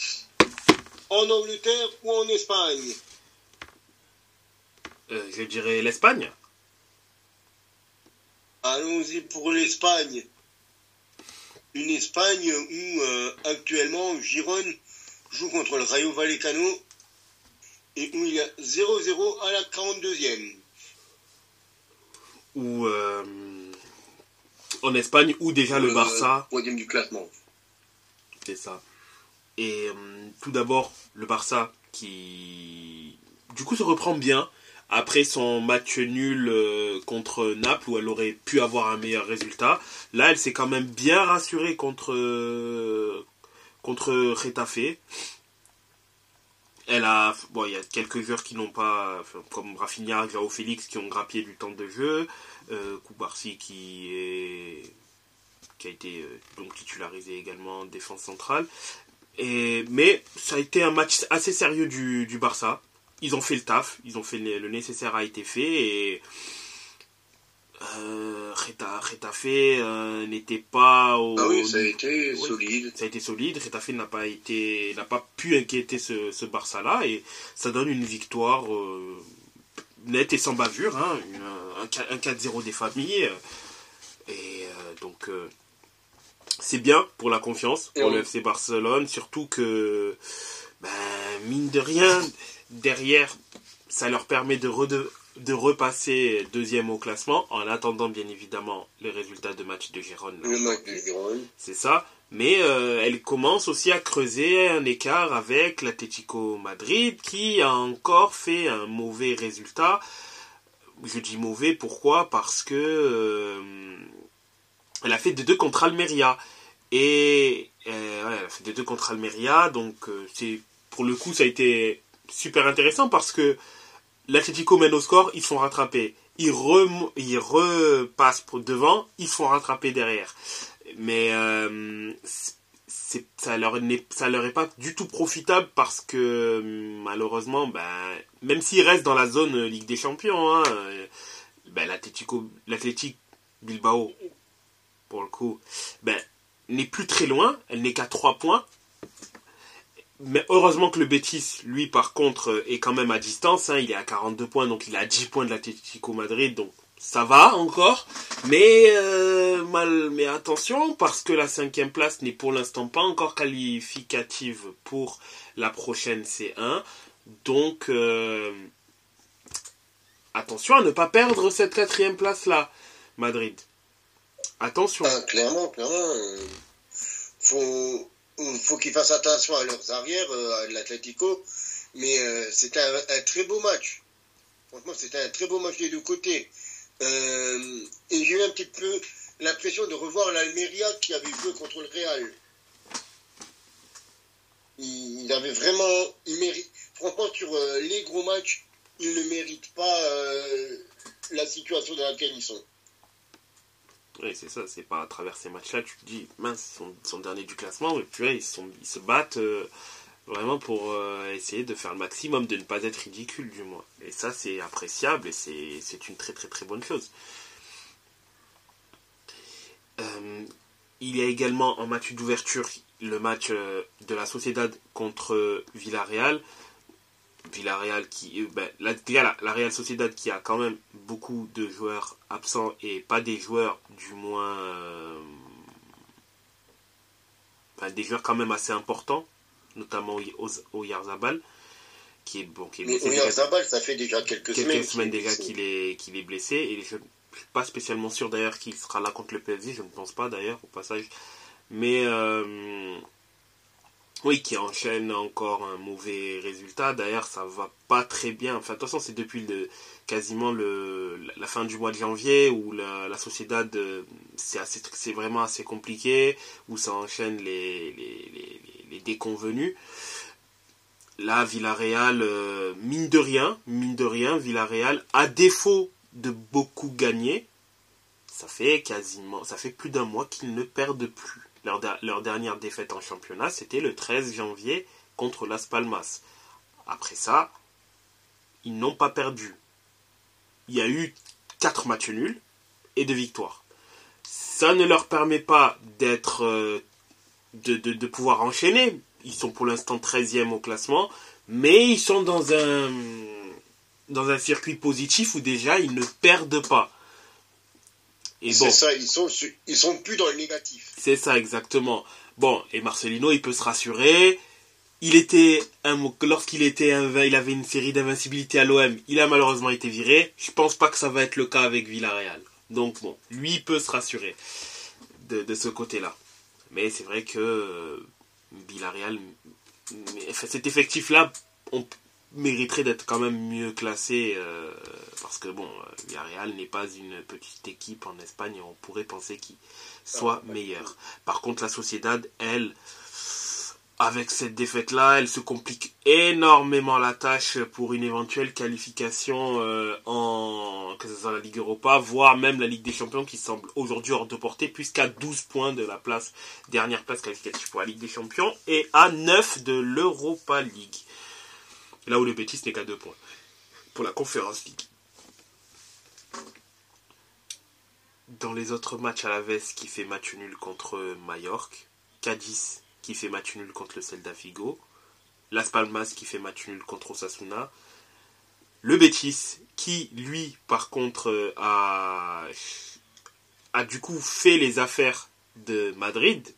Speaker 2: En Angleterre ou en Espagne
Speaker 1: Euh, je dirais l'Espagne.
Speaker 2: Allons-y pour l'Espagne. Une Espagne où euh, actuellement Giron joue contre le Rayo Vallecano et où il y a 0-0 à la 42e.
Speaker 1: Ou euh, en Espagne, où déjà le Barça.
Speaker 2: Troisième du classement.
Speaker 1: C'est ça. Et euh, tout d'abord, le Barça qui, du coup, se reprend bien après son match nul euh, contre Naples où elle aurait pu avoir un meilleur résultat. Là, elle s'est quand même bien rassurée contre euh, contre Retafe. Elle a, bon, il y a quelques joueurs qui n'ont pas, comme Rafinha, Joao Félix, qui ont grappillé du temps de jeu, euh, Koubarsi qui est qui a été donc titularisé également en défense centrale. Et, mais ça a été un match assez sérieux du, du Barça. Ils ont fait le taf, ils ont fait le, le nécessaire a été fait et euh, Reta- Retafe euh, n'était pas au
Speaker 2: Ah oui, ça a été
Speaker 1: Oui.
Speaker 2: solide.
Speaker 1: ça a été solide. Retafe n'a pas été, n'a pas pu inquiéter ce, ce Barça-là et ça donne une victoire euh, nette et sans bavure, hein, une- un, 4- un 4-0 des familles. Donc, euh, c'est bien pour la confiance, pour le FC Barcelone, surtout que, ben, mine de rien, derrière, ça leur permet de, de repasser deuxième au classement, en attendant bien évidemment les résultats de match de Gérone.
Speaker 2: Le match de Gérone.
Speaker 1: C'est ça. Mais euh, elle commence aussi à creuser un écart avec l'Atlético Madrid qui a encore fait un mauvais résultat. Je dis mauvais pourquoi? Parce que euh, elle a fait des deux contre Almeria. Et euh, elle a fait des deux contre Almeria. Donc c'est pour le coup ça a été super intéressant parce que l'Atlético mène au score, ils sont rattrapés. Ils, repassent devant, ils sont rattrapés derrière mais euh, ça leur leur est pas du tout profitable parce que malheureusement ben même s'ils restent dans la zone Ligue des Champions hein, ben, l'Athletic Bilbao pour le coup ben n'est plus très loin elle n'est qu'à 3 points mais heureusement que le Betis, lui, par contre, est quand même à distance. Hein. il est à 42 points, donc il a 10 points de l'Atlético Madrid. Donc ça va encore, mais euh, mal, mais attention parce que la cinquième place n'est pour l'instant pas encore qualificative pour la prochaine C1, donc euh, attention à ne pas perdre cette quatrième place là, Madrid. Attention.
Speaker 2: Ah, clairement, clairement, euh, faut faut qu'ils fassent attention à leurs arrières, à l'Atlético, mais c'était un, très beau match. Franchement, c'était un très beau match des deux côtés. Euh, et j'ai eu un petit peu l'impression de revoir l'Almeria qui avait joué contre le Real. Il, avait vraiment. Il mérite, franchement, sur euh, les gros matchs, il ne mérite pas euh, la situation dans laquelle ils sont.
Speaker 1: Oui, c'est ça, c'est pas à travers ces matchs-là, tu te dis, mince, ils sont, derniers du classement, mais puis ils, sont, ils se battent vraiment pour euh, essayer de faire le maximum, de ne pas être ridicule du moins. Et ça, c'est appréciable et c'est une très très très bonne chose. Euh, il y a également en match d'ouverture le match euh, de la Sociedad contre Villarreal. Villarreal qui. Ben, la, la, Real Sociedad qui a quand même beaucoup de joueurs absents et pas des joueurs du moins. des joueurs quand même assez importants notamment au, Yarzabal, qui est bon. Qui est
Speaker 2: Mais au Yarzabal, ça fait déjà quelques,
Speaker 1: semaines. Déjà qu'il est, qu'il est blessé. Et je ne suis pas spécialement sûr d'ailleurs qu'il sera là contre le PSG, je ne pense pas d'ailleurs, au passage. Mais. Euh, oui, qui enchaîne encore un mauvais résultat. D'ailleurs, ça va pas très bien. Enfin, de toute façon, c'est depuis quasiment la fin du mois de janvier où la, la Sociedad, euh, c'est vraiment assez compliqué, où ça enchaîne les, les, les, déconvenus. Là, Villarreal, euh, mine de rien, mine de rien, Villarreal, à défaut de beaucoup gagner, ça fait quasiment, ça fait plus d'un mois qu'ils ne perdent plus. Leur, dernière défaite en championnat, c'était le 13 janvier contre Las Palmas. Après ça, ils n'ont pas perdu. Il y a eu 4 matchs nuls et 2 victoires. Ça ne leur permet pas d'être. Euh, de, pouvoir enchaîner. Ils sont pour l'instant 13e au classement, mais ils sont dans un, dans un circuit positif où déjà ils ne perdent pas.
Speaker 2: C'est ça, ils sont, ils sont plus dans le négatif.
Speaker 1: C'est ça, exactement. Bon, et Marcelino, il peut se rassurer. Il était un, lorsqu'il était il avait une série d'invincibilité à l'OM. Il a malheureusement été viré. Je pense pas que ça va être le cas avec Villarreal. Donc bon, lui il peut se rassurer de, de ce côté-là. Mais c'est vrai que euh, Villarreal, cet effectif-là, on mériterait d'être quand même mieux classé euh, parce que bon, euh, Villarreal n'est pas une petite équipe en Espagne, on pourrait penser qu'il soit ah, meilleur. Par contre, la Sociedad, elle, avec cette défaite-là, elle se complique énormément la tâche pour une éventuelle qualification euh, en que ce soit la Ligue Europa, voire même la Ligue des Champions qui semble aujourd'hui hors de portée, puisqu'à 12 points de la place dernière place qualificative pour la Ligue des Champions et à 9 de l'Europa League. Là où le Betis n'est qu'à 2 points. Pour la Conférence. Dans les autres matchs à la veste qui fait match nul contre Mallorca, Cadiz qui fait match nul contre le Celta Vigo, Las Palmas qui fait match nul contre Osasuna, le Betis qui lui par contre a, a du coup fait les affaires de Madrid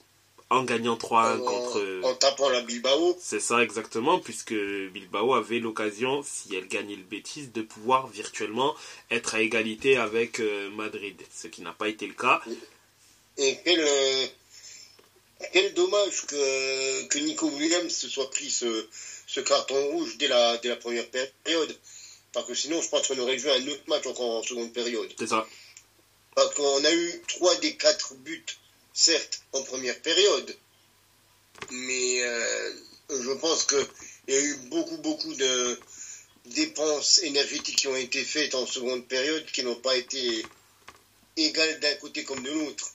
Speaker 1: en gagnant 3 contre.
Speaker 2: En tapant la Bilbao.
Speaker 1: C'est ça exactement, puisque Bilbao avait l'occasion, si elle gagnait le Betis, de pouvoir virtuellement être à égalité avec euh, Madrid, ce qui n'a pas été le cas.
Speaker 2: Et quel, euh, quel dommage que, que Nico Williams se soit pris ce, ce carton rouge dès la, dès la première période. Parce que sinon, je pense qu'on aurait joué un autre match encore en seconde période.
Speaker 1: C'est ça.
Speaker 2: Parce qu'on a eu 3 des 4 buts certes en première période, mais euh, je pense qu'il y a eu beaucoup, beaucoup de dépenses énergétiques qui ont été faites en seconde période qui n'ont pas été égales d'un côté comme de l'autre.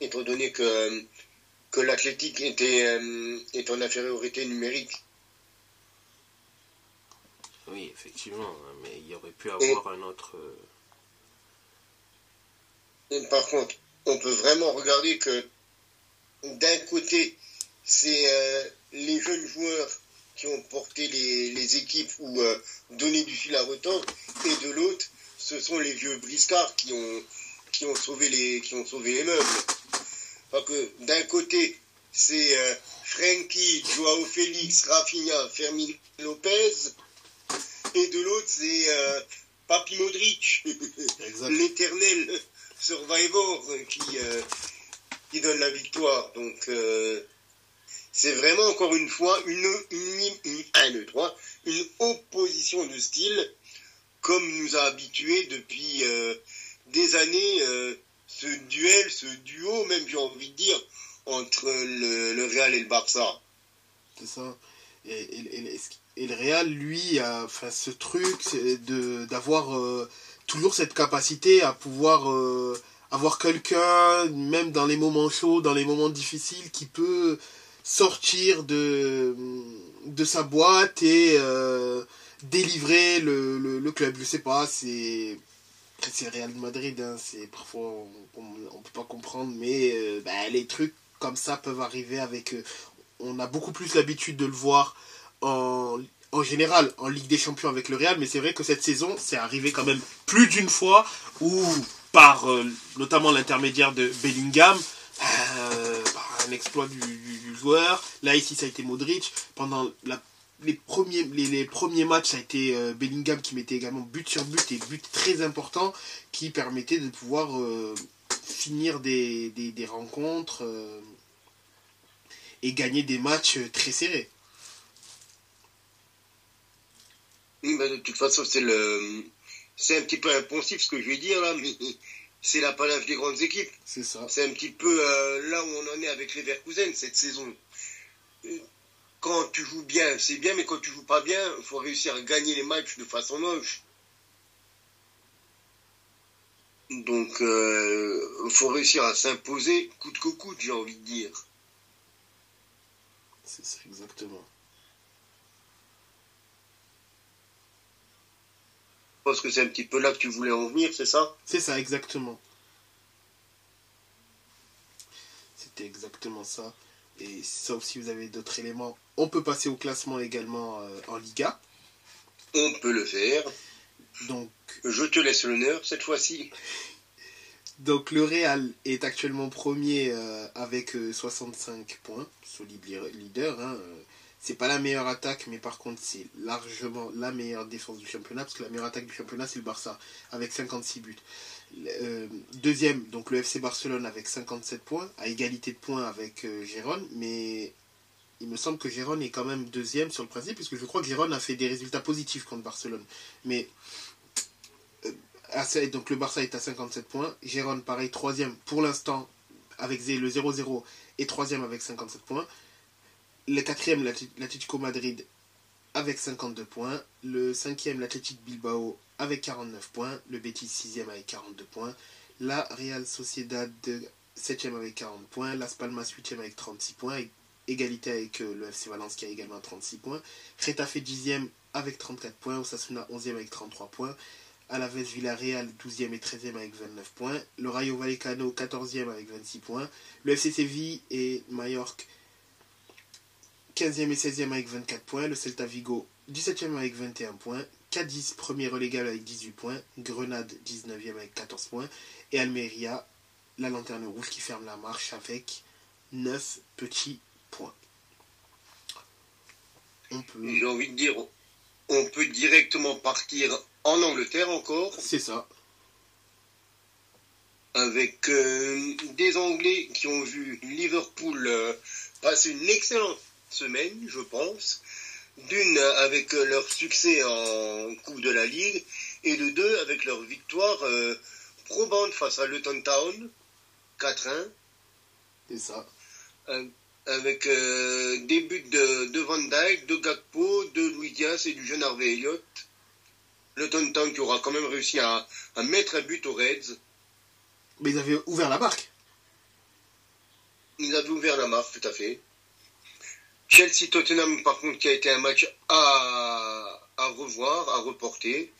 Speaker 2: Étant donné que, que l'athlétique était, euh, est en infériorité numérique.
Speaker 1: Oui, effectivement, hein, mais il y aurait pu avoir un autre. Euh,
Speaker 2: par contre, on peut vraiment regarder que d'un côté, c'est euh, les jeunes joueurs qui ont porté les, équipes ou euh, donné du fil à retordre, et de l'autre, ce sont les vieux briscards qui ont, qui ont, sauvé, les, qui ont sauvé les meubles. Parce que d'un côté, c'est euh, Frankie, Joao Félix, Rafinha, Fermin Lopez, et de l'autre, c'est Papi Modric, l'éternel Survivor euh, qui, euh, qui donne la victoire. Donc, euh, c'est vraiment, encore une fois, une, une, une opposition de style, comme nous a habitués depuis des années, ce duel, ce duo, même j'ai envie de dire, entre le, Real et le Barça.
Speaker 1: C'est ça. Et, le Real, lui, a ce truc d'avoir toujours cette capacité à pouvoir euh, avoir quelqu'un, même dans les moments chauds, dans les moments difficiles, qui peut sortir de, de sa boîte et euh, délivrer le, le, club. Je sais pas, c'est c'est Real Madrid, hein, c'est parfois on, ne peut pas comprendre, mais euh, bah, les trucs comme ça peuvent arriver avec. on a beaucoup plus l'habitude de le voir en en général en Ligue des Champions avec le Real, mais c'est vrai que cette saison, c'est arrivé quand même plus d'une fois où, par euh, notamment l'intermédiaire de Bellingham, euh, un exploit du, joueur, là ici ça a été Modric, pendant les, premiers, les, premiers matchs, ça a été euh, Bellingham qui mettait également but sur but et but très important qui permettait de pouvoir finir des, des rencontres et gagner des matchs très serrés.
Speaker 2: De toute façon, c'est le, c'est un petit peu impensif ce que je vais dire là, mais (laughs) c'est l'apanage des grandes équipes.
Speaker 1: C'est ça.
Speaker 2: C'est un petit peu euh, là où on en est avec les Verkusen cette saison. Quand tu joues bien, c'est bien, mais quand tu joues pas bien, il faut réussir à gagner les matchs de façon moche. Donc, il euh, faut réussir à s'imposer coûte que coûte, j'ai envie de dire.
Speaker 1: C'est ça, exactement.
Speaker 2: Pense que c'est un petit peu là que tu voulais en venir, c'est ça?
Speaker 1: C'est ça, exactement. C'était exactement ça. Et sauf si vous avez d'autres éléments, on peut passer au classement également euh, en Liga.
Speaker 2: On peut le faire.
Speaker 1: Donc,
Speaker 2: je te laisse l'honneur cette fois-ci. (laughs)
Speaker 1: Donc le Real est actuellement premier euh, avec 65 euh, points, solide leader. Hein, c'est pas la meilleure attaque, mais par contre, c'est largement la meilleure défense du championnat, parce que la meilleure attaque du championnat, c'est le Barça, avec 56 buts. Euh, deuxième, donc le FC Barcelone avec 57 points, à égalité de points avec euh, Gérone, mais il me semble que Gérone est quand même deuxième sur le principe, puisque je crois que Gérone a fait des résultats positifs contre Barcelone. Mais euh, donc le Barça est à 57 points, Gérone pareil, troisième pour l'instant avec le 0-0 et troisième avec 57 points. Le quatrième, l'Atlético Madrid avec 52 points. Le cinquième, l'Atlético Bilbao avec 49 points. Le Betis sixième avec 42 points. La Real Sociedad septième avec 40 points. Las Palmas huitième avec 36 points. Égalité avec euh, le FC Valence qui a également 36 points. Retafe 10e avec 34 points. Osasuna 11e avec 33 points. Alaves Villarreal 12e et 13e avec 29 points. Le Rayo Vallecano 14e avec 26 points. Le FC Séville et Mallorca 15e et 16e avec 24 points. Le Celta Vigo 17e avec 21 points. Cadiz, premier relégable avec 18 points. Grenade, 19e avec 14 points. Et Almeria, la lanterne rouge qui ferme la marche avec 9 petits points.
Speaker 2: On peut... J'ai envie de dire, on peut directement partir en Angleterre encore.
Speaker 1: C'est ça.
Speaker 2: Avec euh, des Anglais qui ont vu Liverpool euh, passer une excellente semaine, je pense. D'une, avec leur succès en Coupe de la Ligue, et de deux, avec leur victoire euh, probante face à Luton Town, 4-1.
Speaker 1: C'est ça.
Speaker 2: avec des buts de, de, Van Dijk, de Gakpo, de Louis Diaz et du jeune Harvey Elliott. Luton Town qui aura quand même réussi à, à mettre un but aux Reds.
Speaker 1: Mais ils avaient ouvert la marque.
Speaker 2: Ils avaient ouvert la marque, tout à fait. Chelsea-Tottenham, par contre, qui a été un match à, à revoir, à reporter.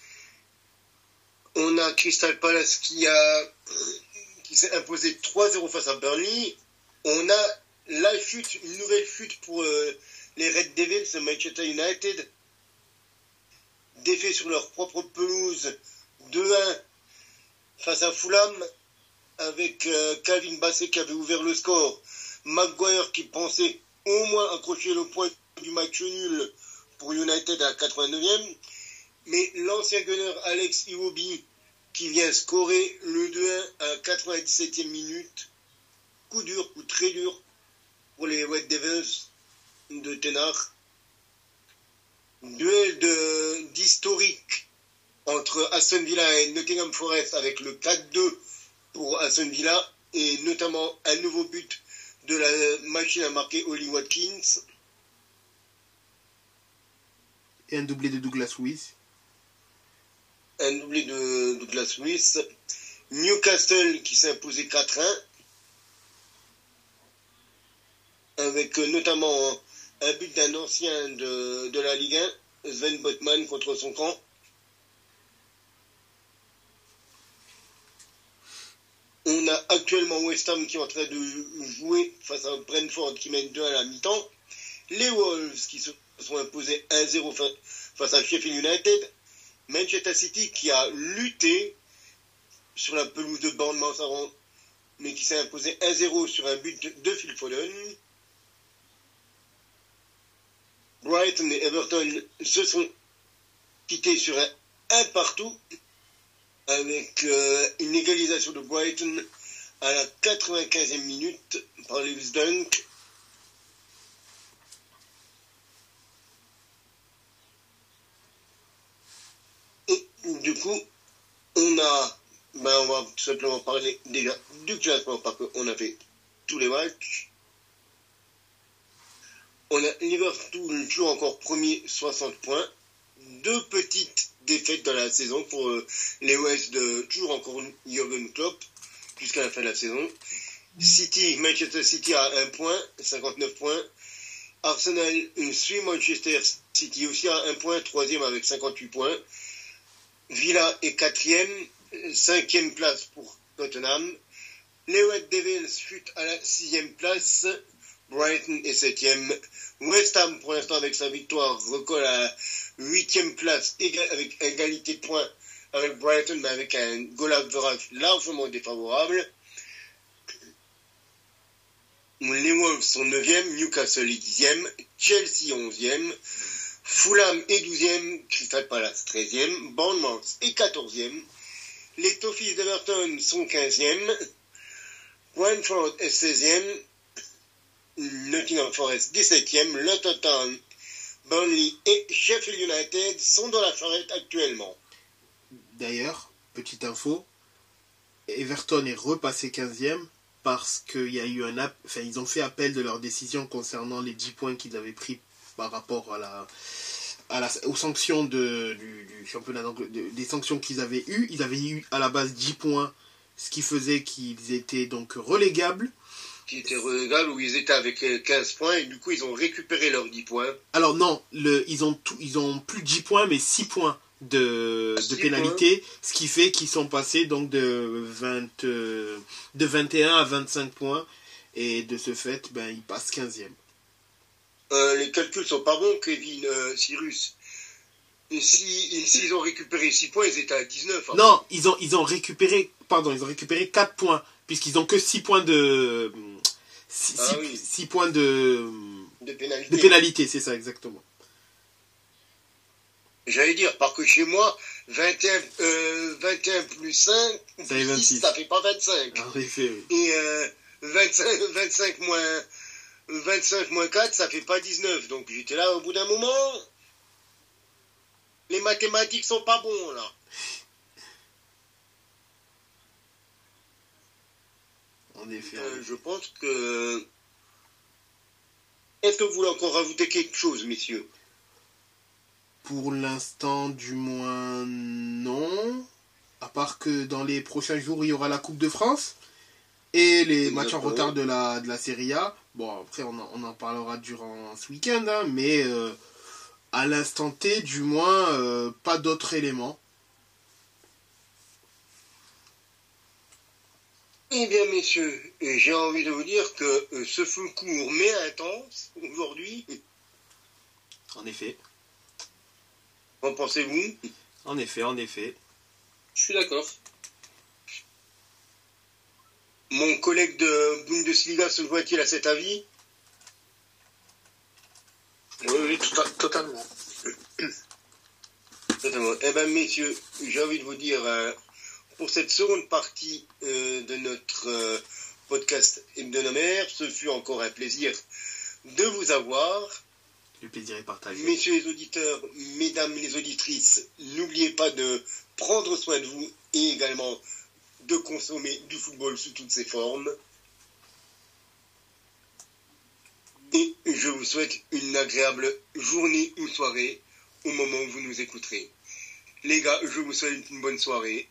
Speaker 2: On a Crystal Palace qui a qui s'est imposé 3-0 face à Burnley. On a la chute, une nouvelle chute pour euh, les Red Devils, Manchester United. Défait sur leur propre pelouse 2-1 face à Fulham avec euh, Calvin Bassett qui avait ouvert le score, Maguire qui pensait au moins accrocher le point du match nul pour United à 89e, mais l'ancien gunner Alex Iwobi qui vient scorer le 2-1 à 97e minute. Coup dur, coup très dur pour les Red Devils de Tenard. Duel d'historique entre Aston Villa et Nottingham Forest avec le 4-2 pour Aston Villa et notamment un nouveau but de la machine à marquer Oli Watkins.
Speaker 1: Et un doublé de Douglas Lewis.
Speaker 2: Un doublé de Douglas Lewis. Newcastle qui s'est imposé 4-1. Avec notamment un but d'un ancien de, de, la Ligue 1, Sven Botman contre son camp. On a actuellement West Ham qui est en train de jouer face à Brentford qui mène 2 à la mi-temps. Les Wolves qui se sont imposés 1-0 face à Sheffield United. Manchester City qui a lutté sur la pelouse de Bournemouth mais qui s'est imposé 1-0 sur un but de Phil Foden. Brighton et Everton se sont quittés sur un 1 partout avec euh, une égalisation de Brighton à la 95e minute par Lewis Dunk. Et du coup, on a, ben on va tout simplement parler déjà du classement parce qu'on a fait tous les matchs. On a Liverpool toujours encore premier 60 points. Deux petites défaite dans la saison pour euh, les West de toujours encore Jürgen Klopp jusqu'à la fin de la saison. City, Manchester City a un point, 59 points. Arsenal suit Manchester City aussi à un point, troisième avec 58 points. Villa est quatrième, cinquième place pour Tottenham. Les Red Devils chutent à la sixième place. Brighton est septième. West Ham, pour l'instant, avec sa victoire, recolle à huitième place avec égalité de points avec Brighton, mais avec un goal average largement défavorable. Les Wolves sont 9e, Newcastle est 10e, Chelsea 11e, Fulham est 12e, Crystal Palace 13e, Bournemouth est 14e, les Toffees d'Everton sont 15e, Brentford est 16e, Nottingham Forest 17e, Luton Town Burnley et Sheffield United sont dans la charrette actuellement.
Speaker 1: D'ailleurs, petite info, Everton est repassé 15e parce qu'il a eu un ils ont fait appel de leur décision concernant les 10 points qu'ils avaient pris par rapport à la, aux sanctions du, championnat des sanctions qu'ils avaient eues. Ils avaient eu à la base 10 points, ce qui faisait qu'ils étaient donc relégables
Speaker 2: qui était relégal où ils étaient avec 15 points et du coup ils ont récupéré leurs 10 points.
Speaker 1: Alors non, le, ils, ont tout, ils ont plus 10 points mais 6 points de, de pénalité, ce qui fait qu'ils sont passés donc de, 20, de 21 à 25 points et de ce fait ben, ils passent 15e.
Speaker 2: Euh, les calculs sont pas bons, Kevin euh, Cyrus. Et s'ils si, ont récupéré 6 points, ils étaient à 19.
Speaker 1: Hein. Non, ils ont, ils ont récupéré, pardon, ils ont récupéré 4 points, puisqu'ils ont que 6 points de. 6, ah, oui. points de.
Speaker 2: De pénalité.
Speaker 1: De pénalité, c'est ça, exactement.
Speaker 2: J'allais dire, parce que chez moi, 21, euh, 21 plus 5,
Speaker 1: ça fait 26.
Speaker 2: Ça fait pas 25.
Speaker 1: En effet, oui.
Speaker 2: Et euh, 25, 25 moins 25 moins 4, ça fait pas 19. Donc j'étais là au bout d'un moment. Les mathématiques sont pas bons là.
Speaker 1: En effet.
Speaker 2: Euh, je pense que. Est-ce que vous voulez encore rajouter quelque chose, messieurs?
Speaker 1: Pour l'instant, du moins, non. À part que dans les prochains jours, il y aura la Coupe de France et les matchs en retard de la, de la Serie A. Bon, après, on en, on en parlera durant ce week-end, hein, mais euh, à l'instant T, du moins, euh, pas d'autres éléments.
Speaker 2: Eh bien, messieurs, j'ai envie de vous dire que euh, ce feu court mais intense aujourd'hui.
Speaker 1: En effet.
Speaker 2: Qu'en pensez-vous?
Speaker 1: En effet, en effet.
Speaker 3: Je suis d'accord.
Speaker 2: Mon collègue de Bundesliga se voit-il à cet avis?
Speaker 4: Oui, oui, totalement.
Speaker 2: totalement. Eh bien, messieurs, j'ai envie de vous dire, euh, pour cette seconde partie euh, de notre euh, podcast hebdomadaire, ce fut encore un plaisir de vous avoir.
Speaker 1: Le plaisir est partagé.
Speaker 2: Messieurs les auditeurs, mesdames les auditrices, n'oubliez pas de prendre soin de vous et également de consommer du football sous toutes ses formes. Et je vous souhaite une agréable journée ou soirée au moment où vous nous écouterez. Les gars, je vous souhaite une bonne soirée.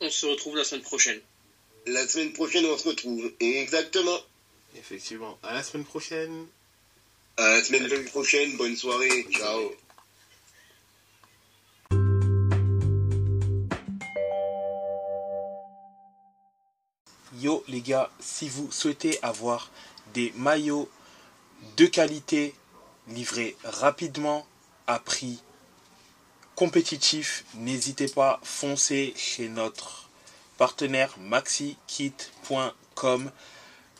Speaker 3: On se retrouve la semaine prochaine.
Speaker 2: La semaine prochaine, on se retrouve. Exactement.
Speaker 1: Effectivement. À la semaine prochaine.
Speaker 2: À la semaine prochaine. Bonne soirée. Ciao.
Speaker 1: Yo les gars, si vous souhaitez avoir des maillots de qualité livrés rapidement à prix compétitif, n'hésitez pas, foncez chez notre partenaire maxikit.com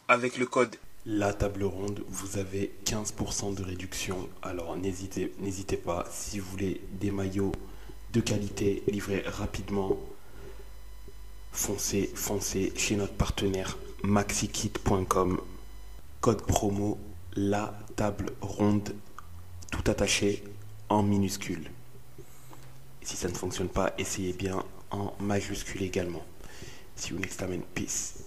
Speaker 1: avec le code
Speaker 5: la table ronde, vous avez 15% de réduction. Alors n'hésitez, n'hésitez pas, si vous voulez des maillots de qualité livrés rapidement, foncez, foncez chez notre partenaire maxikit.com. Code promo la table ronde, tout attaché en minuscule. Si ça ne fonctionne pas, essayez bien en majuscule également. See you next time and peace.